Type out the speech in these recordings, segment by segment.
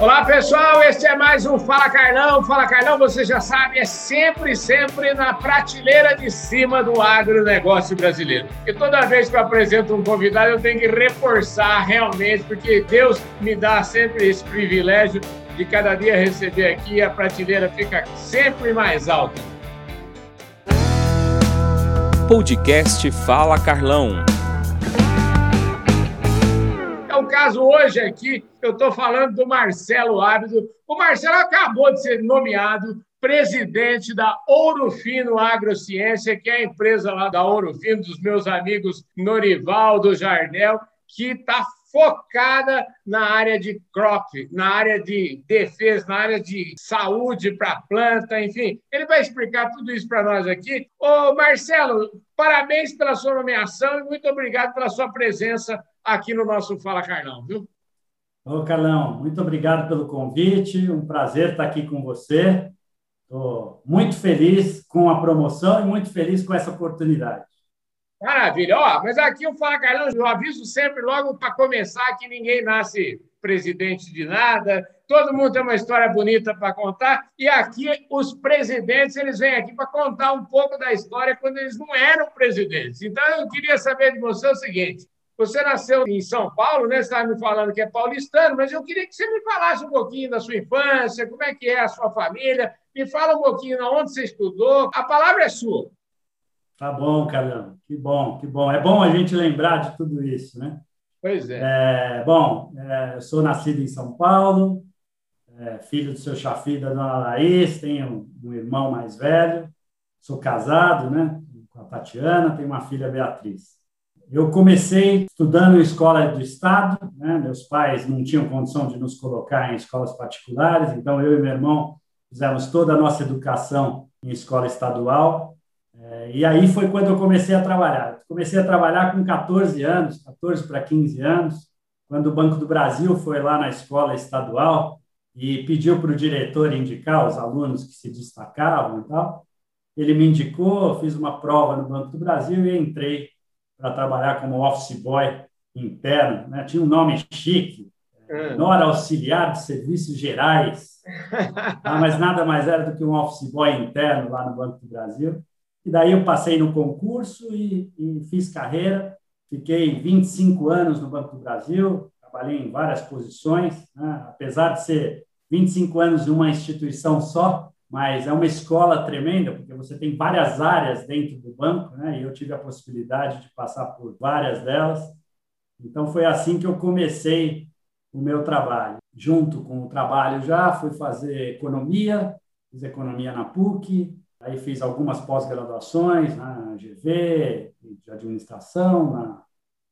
Olá, pessoal. Este é mais um Fala Carlão. Fala Carlão, você já sabe, é sempre, sempre na prateleira de cima do agronegócio brasileiro. E toda vez que eu apresento um convidado, eu tenho que reforçar realmente, porque Deus me dá sempre esse privilégio de cada dia receber aqui a prateleira fica sempre mais alta. Podcast Fala Carlão o caso hoje aqui, eu estou falando do Marcelo Ábido. O Marcelo acabou de ser nomeado presidente da Ouro Fino Agrociência, que é a empresa lá da Ouro Fino, dos meus amigos Norivaldo Jardel, que está focada na área de crop, na área de defesa, na área de saúde para planta, enfim. Ele vai explicar tudo isso para nós aqui. Ô, Marcelo, parabéns pela sua nomeação e muito obrigado pela sua presença aqui no nosso Fala Carlão, viu? Ô, Carlão, muito obrigado pelo convite, um prazer estar aqui com você. Estou muito feliz com a promoção e muito feliz com essa oportunidade. Maravilha. Ó, mas aqui o Fala Carlão, eu aviso sempre logo para começar que ninguém nasce presidente de nada, todo mundo tem uma história bonita para contar, e aqui os presidentes eles vêm aqui para contar um pouco da história quando eles não eram presidentes. Então eu queria saber de você o seguinte: você nasceu em São Paulo, né? Você estava me falando que é paulistano, mas eu queria que você me falasse um pouquinho da sua infância, como é que é a sua família, me fala um pouquinho onde você estudou. A palavra é sua. Tá bom, Carlão. Que bom, que bom. É bom a gente lembrar de tudo isso, né? Pois é. é bom, é, eu sou nascido em São Paulo, é, filho do seu Chafi da dona Laís, tenho um irmão mais velho, sou casado, né? Com a Tatiana, tenho uma filha Beatriz. Eu comecei estudando em escola do Estado, né? meus pais não tinham condição de nos colocar em escolas particulares, então eu e meu irmão fizemos toda a nossa educação em escola estadual. É, e aí foi quando eu comecei a trabalhar. Comecei a trabalhar com 14 anos, 14 para 15 anos, quando o Banco do Brasil foi lá na escola estadual e pediu para o diretor indicar os alunos que se destacavam e tal. Ele me indicou, fiz uma prova no Banco do Brasil e entrei para trabalhar como office boy interno, né? tinha um nome chique, hum. Nora Auxiliar de Serviços Gerais, ah, mas nada mais era do que um office boy interno lá no Banco do Brasil. E daí eu passei no concurso e, e fiz carreira, fiquei 25 anos no Banco do Brasil, trabalhei em várias posições, né? apesar de ser 25 anos em uma instituição só, mas é uma escola tremenda, porque você tem várias áreas dentro do banco, né? e eu tive a possibilidade de passar por várias delas. Então, foi assim que eu comecei o meu trabalho. Junto com o trabalho já, fui fazer economia, fiz economia na PUC, aí fiz algumas pós-graduações na GV, de administração, na,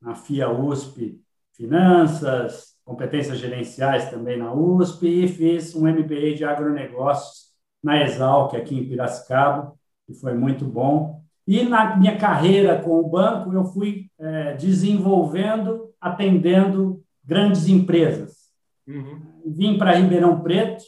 na FIA USP Finanças, competências gerenciais também na USP, e fiz um MBA de agronegócios na Exalc, aqui em Piracicaba, que foi muito bom. E na minha carreira com o banco, eu fui é, desenvolvendo, atendendo grandes empresas. Uhum. Vim para Ribeirão Preto,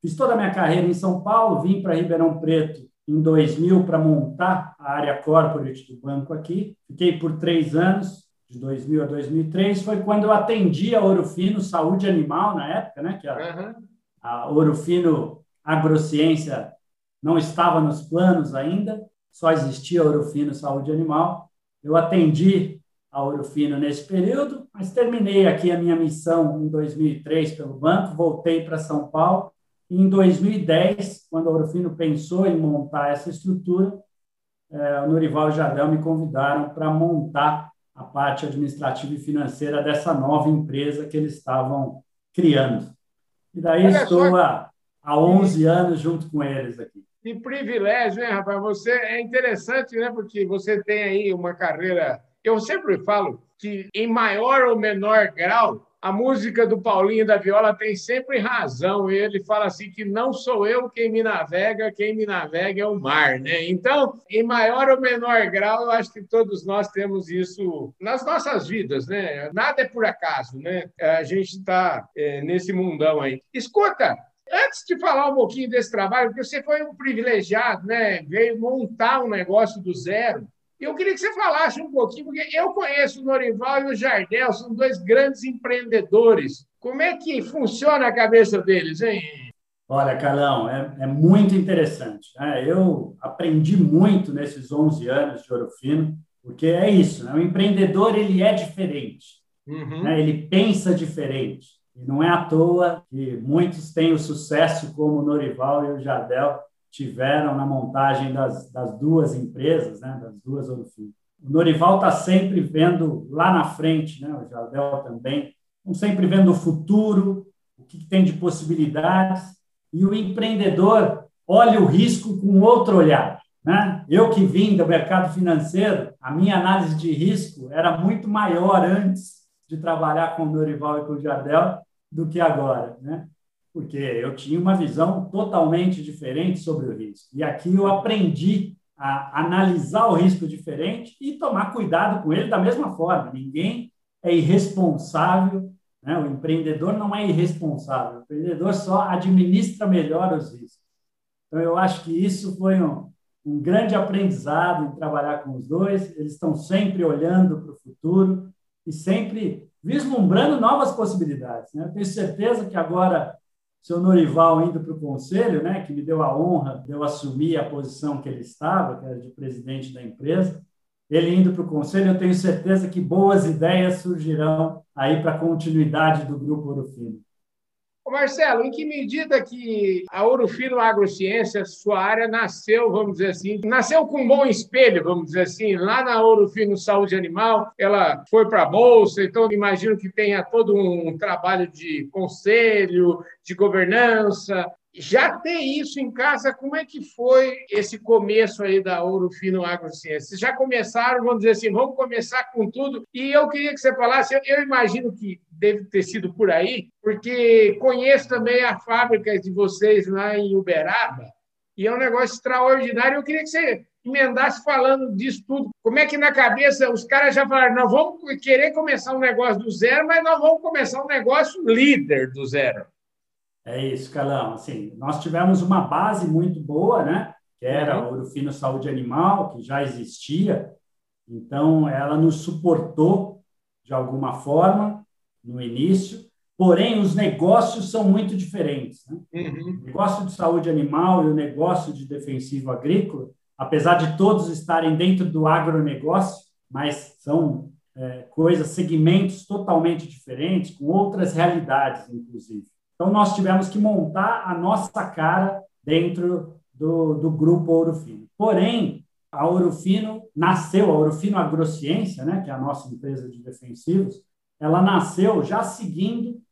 fiz toda a minha carreira em São Paulo, vim para Ribeirão Preto em 2000 para montar a área corporate do banco aqui. Fiquei por três anos, de 2000 a 2003. Foi quando eu atendi a Ouro Fino Saúde Animal, na época, né? que a, uhum. a Ouro Fino agrociência não estava nos planos ainda, só existia Orofino Saúde Animal. Eu atendi a Orofino nesse período, mas terminei aqui a minha missão em 2003 pelo banco, voltei para São Paulo e em 2010, quando a Orofino pensou em montar essa estrutura, é, o Norival e o Jardel me convidaram para montar a parte administrativa e financeira dessa nova empresa que eles estavam criando. E daí Olha estou há há 11 anos junto com eles aqui. Que privilégio, hein, rapaz? Você é interessante, né? Porque você tem aí uma carreira. Eu sempre falo que, em maior ou menor grau, a música do Paulinho da Viola tem sempre razão. Ele fala assim que não sou eu quem me navega, quem me navega é o mar, né? Então, em maior ou menor grau, eu acho que todos nós temos isso nas nossas vidas, né? Nada é por acaso, né? A gente está é, nesse mundão aí. Escuta, Antes de falar um pouquinho desse trabalho, porque você foi um privilegiado, né? veio montar um negócio do zero. Eu queria que você falasse um pouquinho, porque eu conheço o Norival e o Jardel, são dois grandes empreendedores. Como é que funciona a cabeça deles, hein? Olha, Carlão, é, é muito interessante. Né? Eu aprendi muito nesses 11 anos de Ouro Fino, porque é isso, né? o empreendedor ele é diferente, uhum. né? ele pensa diferente. E não é à toa que muitos têm o sucesso como o Norival e o Jardel tiveram na montagem das, das duas empresas, né? das duas Ouro Fino. O Norival está sempre vendo lá na frente, né? o Jardel também, estão sempre vendo o futuro, o que tem de possibilidades, e o empreendedor olha o risco com outro olhar. Né? Eu que vim do mercado financeiro, a minha análise de risco era muito maior antes de trabalhar com o Dorival e com o Jardel do que agora, né? porque eu tinha uma visão totalmente diferente sobre o risco. E aqui eu aprendi a analisar o risco diferente e tomar cuidado com ele da mesma forma. Ninguém é irresponsável né? O empreendedor não é irresponsável, o empreendedor só administra melhor os riscos. Então, eu acho que isso foi um, um grande aprendizado em trabalhar com os dois. Eles estão sempre olhando para o futuro e sempre vislumbrando novas possibilidades. Né? Tenho certeza que agora, seu Norival indo para o conselho, né, que me deu a honra de eu assumir a posição que ele estava, que era de presidente da empresa, ele indo para o conselho, eu tenho certeza que boas ideias surgirão aí para a continuidade do Grupo Ouro Fino. Marcelo, em que medida que a Ouro Fino Agrociência, sua área, nasceu, vamos dizer assim, nasceu com um bom espelho, vamos dizer assim, lá na Ouro Fino Saúde Animal, ela foi para a Bolsa, então imagino que tenha todo um trabalho de conselho, de governança, já ter isso em casa, como é que foi esse começo aí da Ouro Fino Agrociência? Vocês já começaram, vamos dizer assim, vamos começar com tudo. E eu queria que você falasse, eu imagino que deve ter sido por aí, porque conheço também a fábrica de vocês lá em Uberaba, e é um negócio extraordinário. Eu queria que você emendasse falando disso tudo. Como é que na cabeça os caras já falaram, nós vamos querer começar um negócio do zero, mas nós vamos começar um negócio líder do zero. É isso, Calão. Assim, nós tivemos uma base muito boa, né? Que era uhum. o Ouro Fino Saúde Animal, que já existia. Então, ela nos suportou de alguma forma no início. Porém, os negócios são muito diferentes. Né? Uhum. O negócio de saúde animal e o negócio de defensivo agrícola, apesar de todos estarem dentro do agronegócio, mas são é, coisas, segmentos totalmente diferentes, com outras realidades, inclusive. Então, nós tivemos que montar a nossa cara dentro do, do grupo Ouro Fino. Porém, a Ouro Fino nasceu, a Ouro Fino Agrociência, né, que é a nossa empresa de defensivos, ela nasceu já seguindo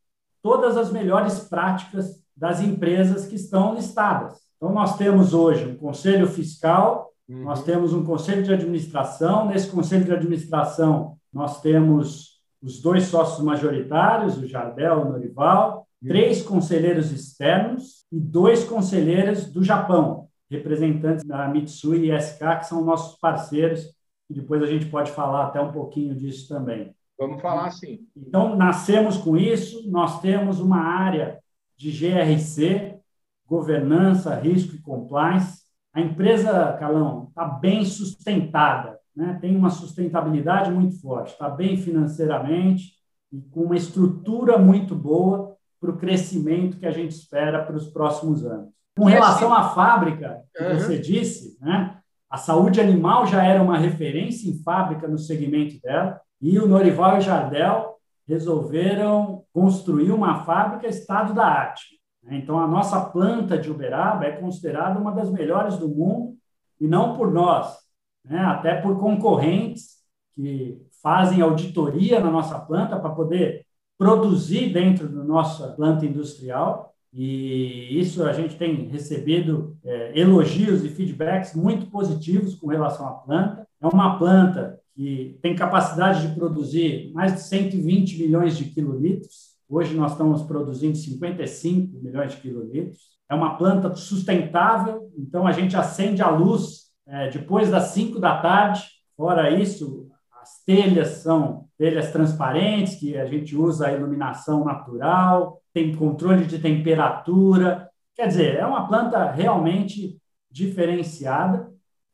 todas as melhores práticas das empresas que estão listadas. Então, nós temos hoje um conselho fiscal, uhum. nós temos um conselho de administração. Nesse conselho de administração, nós temos os dois sócios majoritários, o Jardel e o Norival, três conselheiros externos e dois conselheiros do Japão, representantes da Mitsui e SK, que são nossos parceiros, e depois a gente pode falar até um pouquinho disso também. Vamos falar sim. Então, nascemos com isso, nós temos uma área de GRC, governança, risco e compliance. A empresa, Calão, está bem sustentada, né? tem uma sustentabilidade muito forte, está bem financeiramente e com uma estrutura muito boa para o crescimento que a gente espera para os próximos anos. Com relação à fábrica, que uhum. você disse, né, a saúde animal já era uma referência em fábrica no segmento dela, e o Norival e Jardel resolveram construir uma fábrica estado da arte. Né. Então, a nossa planta de Uberaba é considerada uma das melhores do mundo, e não por nós, né, até por concorrentes que fazem auditoria na nossa planta para poder produzir dentro da nossa planta industrial e isso a gente tem recebido é, elogios e feedbacks muito positivos com relação à planta. É uma planta que tem capacidade de produzir mais de 120 milhões de quilolitros. Hoje nós estamos produzindo 55 milhões de quilolitros. É uma planta sustentável, então a gente acende a luz é, depois das 5 da tarde. Fora isso, as telhas são telhas transparentes, que a gente usa a iluminação natural, tem controle de temperatura. Quer dizer, é uma planta realmente diferenciada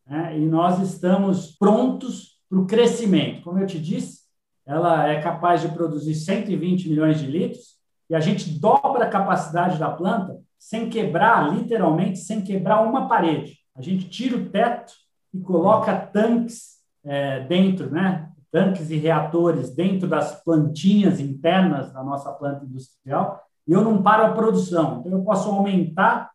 né? e nós estamos prontos para o crescimento. Como eu te disse, ela é capaz de produzir 120 milhões de litros e a gente dobra a capacidade da planta sem quebrar, literalmente, sem quebrar uma parede. A gente tira o teto e coloca tanques é, dentro, né? Tanques e reatores dentro das plantinhas internas da nossa planta industrial e eu não paro a produção. Então, eu posso aumentar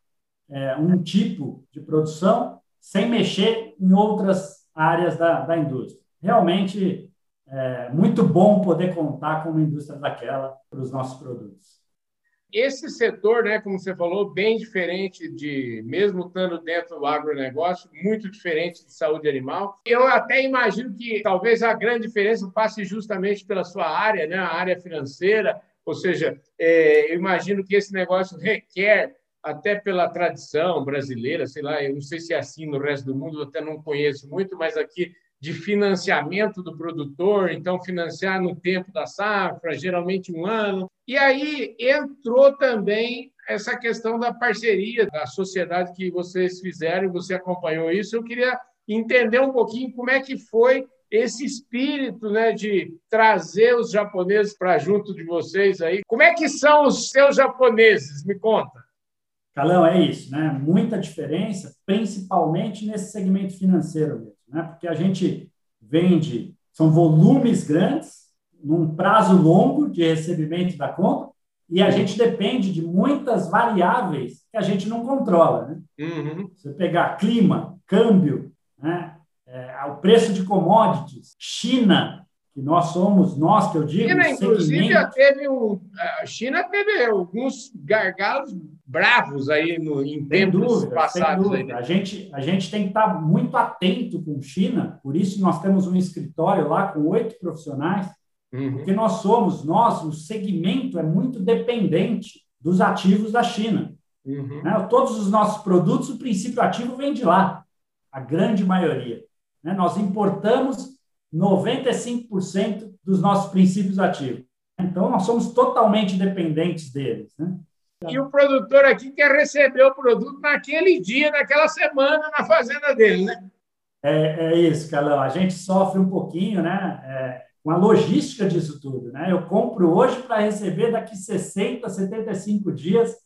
é, um tipo de produção sem mexer em outras áreas da, da indústria. Realmente, é muito bom poder contar com uma indústria daquela para os nossos produtos. Esse setor, né, como você falou, bem diferente de, mesmo estando dentro do agronegócio, muito diferente de saúde animal. Eu até imagino que talvez a grande diferença passe justamente pela sua área, né, a área financeira, ou seja, é, eu imagino que esse negócio requer, até pela tradição brasileira, sei lá, eu não sei se é assim no resto do mundo, eu até não conheço muito, mas aqui de financiamento do produtor, então financiar no tempo da safra, geralmente um ano. E aí entrou também essa questão da parceria, da sociedade que vocês fizeram, você acompanhou isso. Eu queria entender um pouquinho como é que foi esse espírito né, de trazer os japoneses para junto de vocês aí. Como é que são os seus japoneses? Me conta. Calão, é isso, né? Muita diferença, principalmente nesse segmento financeiro mesmo né? porque a gente vende, são volumes grandes, num prazo longo de recebimento da conta, e a gente depende de muitas variáveis que a gente não controla. Né? Uhum. Você pegar clima, câmbio, né? É, o preço de commodities, China, que nós somos, nós que eu digo. China, inclusive, já teve um, a China teve alguns gargalos bravos aí no, em tempos dúvida, passados. Aí, né? a, gente, a gente tem que estar muito atento com China, por isso nós temos um escritório lá com oito profissionais, uhum. porque nós somos, nós, o segmento é muito dependente dos ativos da China. Uhum. Né? Todos os nossos produtos, o princípio ativo vem de lá, a grande maioria. Né? Nós importamos 95% dos nossos princípios ativos. Então, nós somos totalmente dependentes deles. Né? E o produtor aqui quer receber o produto naquele dia, naquela semana, na fazenda dele, né? É, é isso, Calão. A gente sofre um pouquinho, né? É, com a logística disso tudo, né? Eu compro hoje para receber daqui 60, 75 dias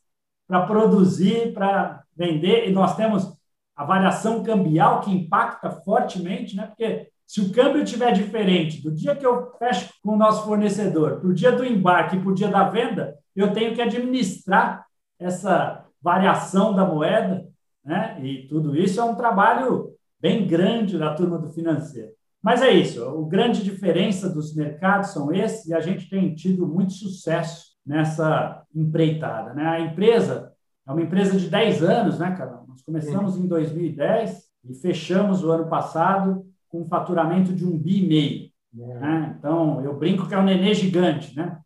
para produzir, para vender, e nós temos a variação cambial que impacta fortemente, né? Porque se o câmbio estiver diferente do dia que eu fecho com o nosso fornecedor, para o dia do embarque e para o dia da venda, eu tenho que administrar essa variação da moeda, né? E tudo isso é um trabalho bem grande da turma do financeiro. Mas é isso, a grande diferença dos mercados são esses e a gente tem tido muito sucesso nessa empreitada. Né? A empresa é uma empresa de 10 anos, né, cara? Nós começamos em 2010 e fechamos o ano passado com um faturamento de um bi e meio. Né? Então, eu brinco que é um nenê gigante, né?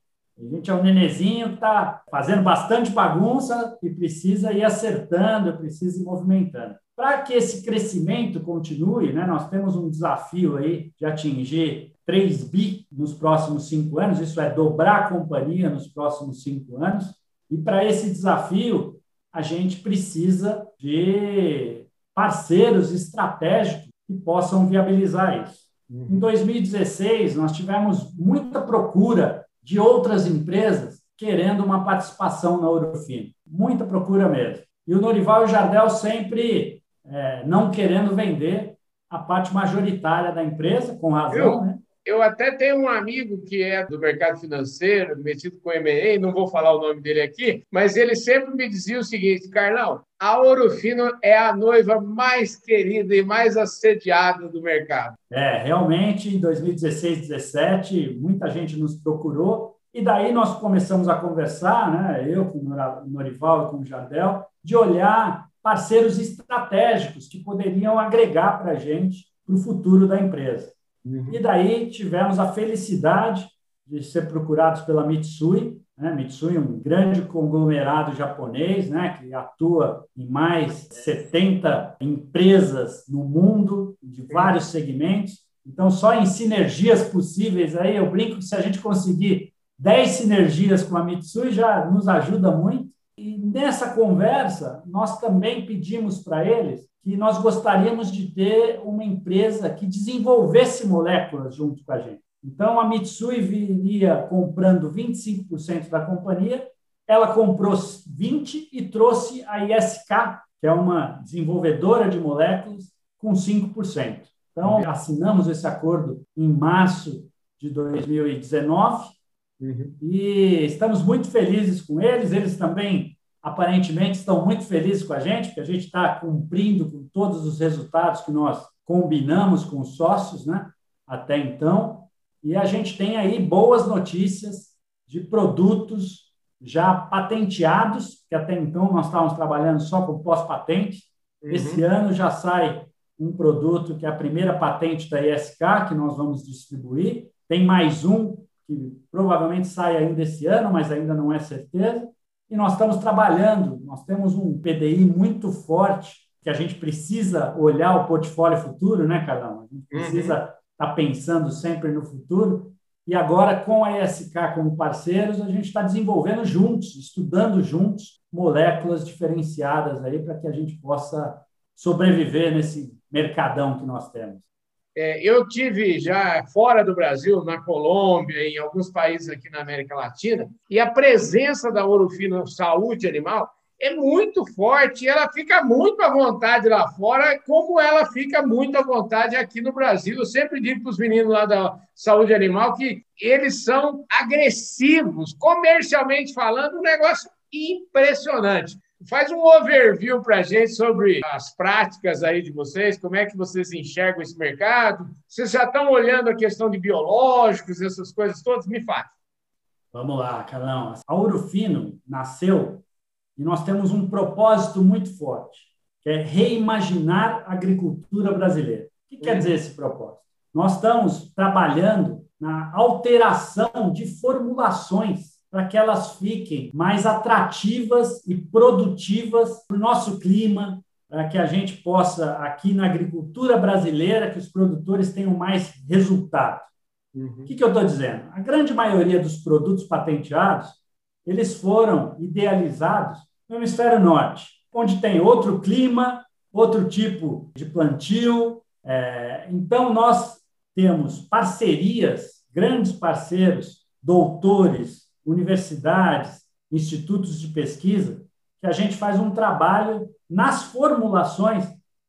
A gente é um nenezinho que está fazendo bastante bagunça e precisa ir acertando, precisa ir movimentando. Para que esse crescimento continue, né, nós temos um desafio aí de atingir 3 bi nos próximos cinco anos, isso é dobrar a companhia nos próximos cinco anos. E para esse desafio, a gente precisa de parceiros estratégicos que possam viabilizar isso. Uhum. Em 2016, nós tivemos muita procura de outras empresas querendo uma participação na Ourofino. Muita procura mesmo. E o Norival e o Jardel sempre é, não querendo vender a parte majoritária da empresa, com razão, eu, né? Eu até tenho um amigo que é do mercado financeiro, metido com M&A, não vou falar o nome dele aqui, mas ele sempre me dizia o seguinte, Carlão, a Ouro Fino é a noiva mais querida e mais assediada do mercado. É, realmente, em 2016, 2017, muita gente nos procurou e daí nós começamos a conversar, né, eu com o Norival e com o Jardel, de olhar parceiros estratégicos que poderiam agregar para a gente para o futuro da empresa. Uhum. E daí tivemos a felicidade de ser procurados pela Mitsui, né? Mitsui, um grande conglomerado japonês, né? que atua em mais 70 empresas no mundo, de vários segmentos. Então, só em sinergias possíveis, aí eu brinco que se a gente conseguir 10 sinergias com a Mitsui, já nos ajuda muito. E nessa conversa, nós também pedimos para eles que nós gostaríamos de ter uma empresa que desenvolvesse moléculas junto com a gente. Então, a Mitsui viria comprando 25% da companhia, ela comprou 20% e trouxe a ISK, que é uma desenvolvedora de moléculas, com 5%. Então, assinamos esse acordo em março de 2019 uhum. e estamos muito felizes com eles. Eles também, aparentemente, estão muito felizes com a gente, porque a gente está cumprindo com todos os resultados que nós combinamos com os sócios né, até então. E a gente tem aí boas notícias de produtos já patenteados, que até então nós estávamos trabalhando só com pós-patente. Uhum. Esse ano já sai um produto que é a primeira patente da ISK, que nós vamos distribuir. Tem mais um que provavelmente sai ainda esse ano, mas ainda não é certeza. E nós estamos trabalhando, nós temos um PDI muito forte, que a gente precisa olhar o portfólio futuro, né, Carlão? A gente precisa estar uhum. tá pensando sempre no futuro. E agora, com a ISK como parceiros, a gente está desenvolvendo juntos, estudando juntos moléculas diferenciadas aí para que a gente possa sobreviver nesse mercadão que nós temos? É, eu tive já fora do Brasil, na Colômbia, em alguns países aqui na América Latina, e a presença da Orofino Saúde Animal é muito forte ela fica muito à vontade lá fora, como ela fica muito à vontade aqui no Brasil. Eu sempre digo para os meninos lá da saúde animal que eles são agressivos, comercialmente falando, um negócio impressionante. Faz um overview para a gente sobre as práticas aí de vocês, como é que vocês enxergam esse mercado. Vocês já estão olhando a questão de biológicos, essas coisas todas? Me fale. Vamos lá, Carlão. A Urufino nasceu e nós temos um propósito muito forte, que é reimaginar a agricultura brasileira. O que quer dizer esse propósito? Nós estamos trabalhando na alteração de formulações para que elas fiquem mais atrativas e produtivas para o nosso clima, para que a gente possa, aqui na agricultura brasileira, que os produtores tenham mais resultado. Uhum. O que, que eu estou dizendo? A grande maioria dos produtos patenteados, eles foram idealizados no hemisfério norte, onde tem outro clima, outro tipo de plantio. É, então, nós temos parcerias, grandes parceiros, doutores, universidades, institutos de pesquisa, que a gente faz um trabalho nas formulações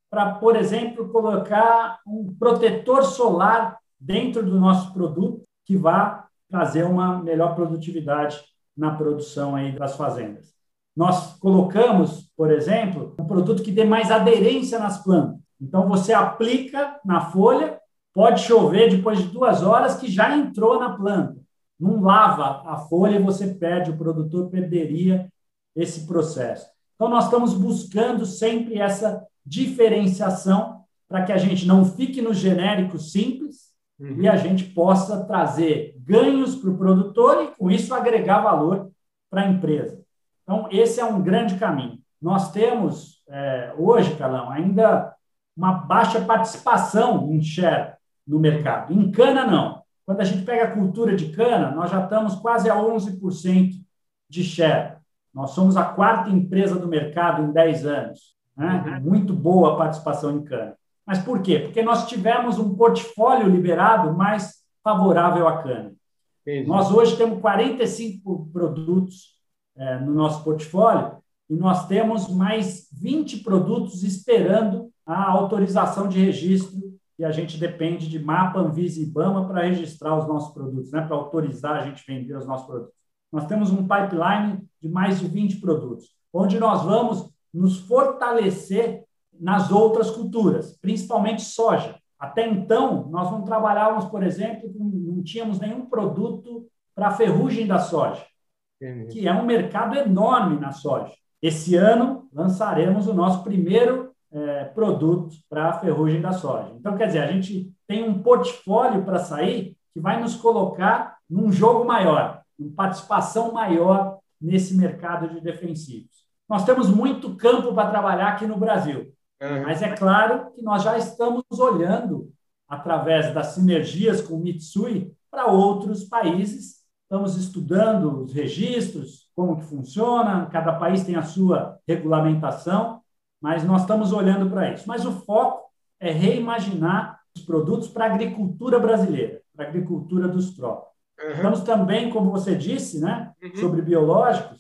para, por exemplo, colocar um protetor solar dentro do nosso produto que vá trazer uma melhor produtividade na produção aí das fazendas. Nós colocamos, por exemplo, um produto que dê mais aderência nas plantas. Então, você aplica na folha, pode chover depois de duas horas que já entrou na planta não lava a folha e você perde, o produtor perderia esse processo. Então, nós estamos buscando sempre essa diferenciação para que a gente não fique no genérico simples uhum. e a gente possa trazer ganhos para o produtor e, com isso, agregar valor para a empresa. Então, esse é um grande caminho. Nós temos, é, hoje, Calão, ainda uma baixa participação em share no mercado. Em cana, não. Quando a gente pega a cultura de cana, nós já estamos quase a 11% de share. Nós somos a quarta empresa do mercado em 10 anos. Né? Uhum. Muito boa a participação em cana. Mas por quê? Porque nós tivemos um portfólio liberado mais favorável à cana. Entendi. Nós hoje temos 45 produtos é, no nosso portfólio e nós temos mais 20 produtos esperando a autorização de registro e a gente depende de mapa, Anvisa e IBAMA para registrar os nossos produtos, né? para autorizar a gente vender os nossos produtos. Nós temos um pipeline de mais de 20 produtos, onde nós vamos nos fortalecer nas outras culturas, principalmente soja. Até então, nós não trabalhávamos, por exemplo, não tínhamos nenhum produto para a ferrugem da soja, que é um mercado enorme na soja. Esse ano, lançaremos o nosso primeiro é, produtos para a ferrugem da soja. Então, quer dizer, a gente tem um portfólio para sair que vai nos colocar num jogo maior, em participação maior nesse mercado de defensivos. Nós temos muito campo para trabalhar aqui no Brasil, uhum. mas é claro que nós já estamos olhando através das sinergias com o Mitsui para outros países. Estamos estudando os registros, como que funciona, cada país tem a sua regulamentação mas nós estamos olhando para isso. Mas o foco é reimaginar os produtos para a agricultura brasileira, para a agricultura dos trópicos. Uhum. Estamos também, como você disse, né, uhum. sobre biológicos.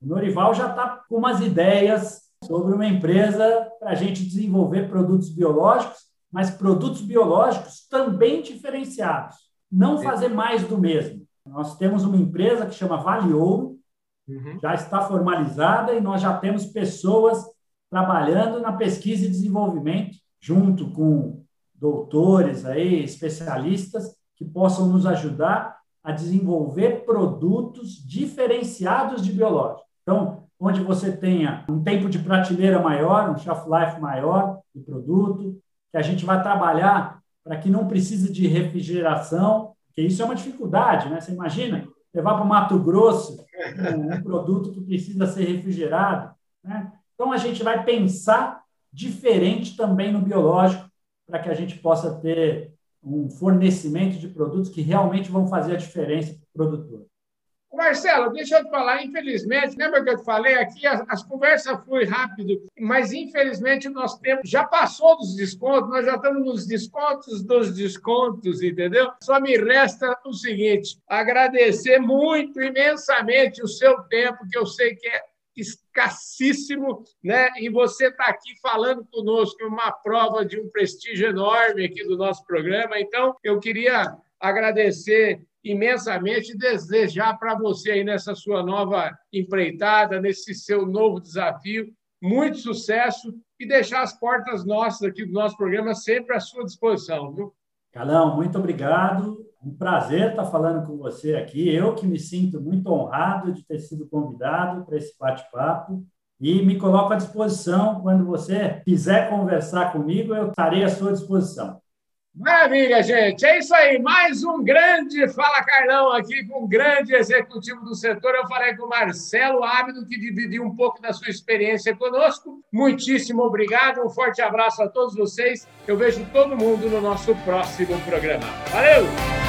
O Norival já está com umas ideias sobre uma empresa para a gente desenvolver produtos biológicos, mas produtos biológicos também diferenciados. Não fazer mais do mesmo. Nós temos uma empresa que chama Vale Ouro, uhum. já está formalizada e nós já temos pessoas trabalhando na pesquisa e desenvolvimento, junto com doutores aí, especialistas que possam nos ajudar a desenvolver produtos diferenciados de biológicos. Então, onde você tenha um tempo de prateleira maior, um shelf life maior do produto, que a gente vai trabalhar para que não precise de refrigeração, porque isso é uma dificuldade, né? Você imagina levar para o Mato Grosso um, produto que precisa ser refrigerado, né? Então a gente vai pensar diferente também no biológico para que a gente possa ter um fornecimento de produtos que realmente vão fazer a diferença para o produtor. Marcelo, deixa eu te falar, infelizmente, lembra que eu te falei aqui, as, as conversas foi rápido, mas infelizmente o nosso tempo já passou dos descontos, nós já estamos nos descontos dos descontos, entendeu? Só me resta o seguinte, agradecer muito, imensamente o seu tempo, que eu sei que é escassíssimo, né? E você está aqui falando conosco, uma prova de um prestígio enorme aqui do nosso programa. Então, eu queria agradecer imensamente e desejar para você aí nessa sua nova empreitada, nesse seu novo desafio, muito sucesso e deixar as portas nossas aqui do nosso programa sempre à sua disposição, viu? Calão, muito obrigado. Um prazer estar falando com você aqui. Eu que me sinto muito honrado de ter sido convidado para esse bate-papo e me coloco à disposição. Quando você quiser conversar comigo, eu estarei à sua disposição. Maravilha, gente. É isso aí. Mais um grande Fala Carlão aqui com um grande executivo do setor. Eu falei com o Marcelo Ábido, que dividiu um pouco da sua experiência conosco. Muitíssimo obrigado. Um forte abraço a todos vocês. Eu vejo todo mundo no nosso próximo programa. Valeu!